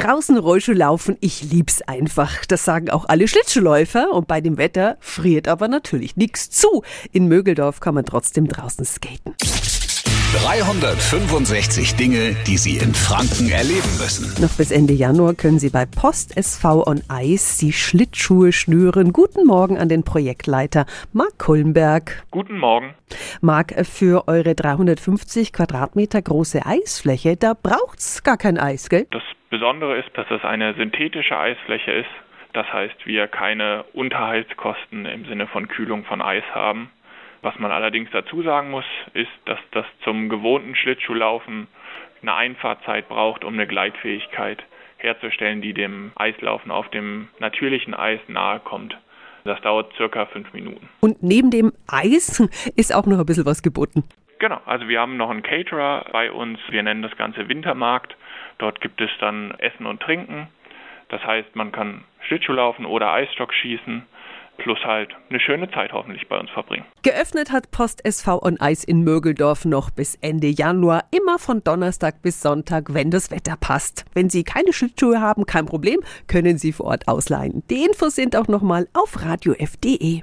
Draußen Rollschuh laufen, ich lieb's einfach. Das sagen auch alle Schlittschuhläufer. Und bei dem Wetter friert aber natürlich nichts zu. In Mögeldorf kann man trotzdem draußen skaten. 365 Dinge, die Sie in Franken erleben müssen. Noch bis Ende Januar können Sie bei Post SV on Eis die Schlittschuhe schnüren. Guten Morgen an den Projektleiter Marc Kullenberg. Guten Morgen. Marc, für eure 350 Quadratmeter große Eisfläche, da braucht's gar kein Eis, gell? Das Besondere ist, dass es eine synthetische Eisfläche ist. Das heißt, wir keine Unterhaltskosten im Sinne von Kühlung von Eis haben. Was man allerdings dazu sagen muss, ist, dass das zum gewohnten Schlittschuhlaufen eine Einfahrzeit braucht, um eine Gleitfähigkeit herzustellen, die dem Eislaufen auf dem natürlichen Eis nahe kommt. Das dauert circa fünf Minuten. Und neben dem Eis ist auch noch ein bisschen was geboten. Genau, also wir haben noch einen Caterer bei uns. Wir nennen das Ganze Wintermarkt. Dort gibt es dann Essen und Trinken. Das heißt, man kann Schlittschuh laufen oder Eisstock schießen plus halt eine schöne Zeit hoffentlich bei uns verbringen. Geöffnet hat Post SV on Eis in Mögeldorf noch bis Ende Januar, immer von Donnerstag bis Sonntag, wenn das Wetter passt. Wenn Sie keine Schlittschuhe haben, kein Problem, können Sie vor Ort ausleihen. Die Infos sind auch nochmal auf radiof.de.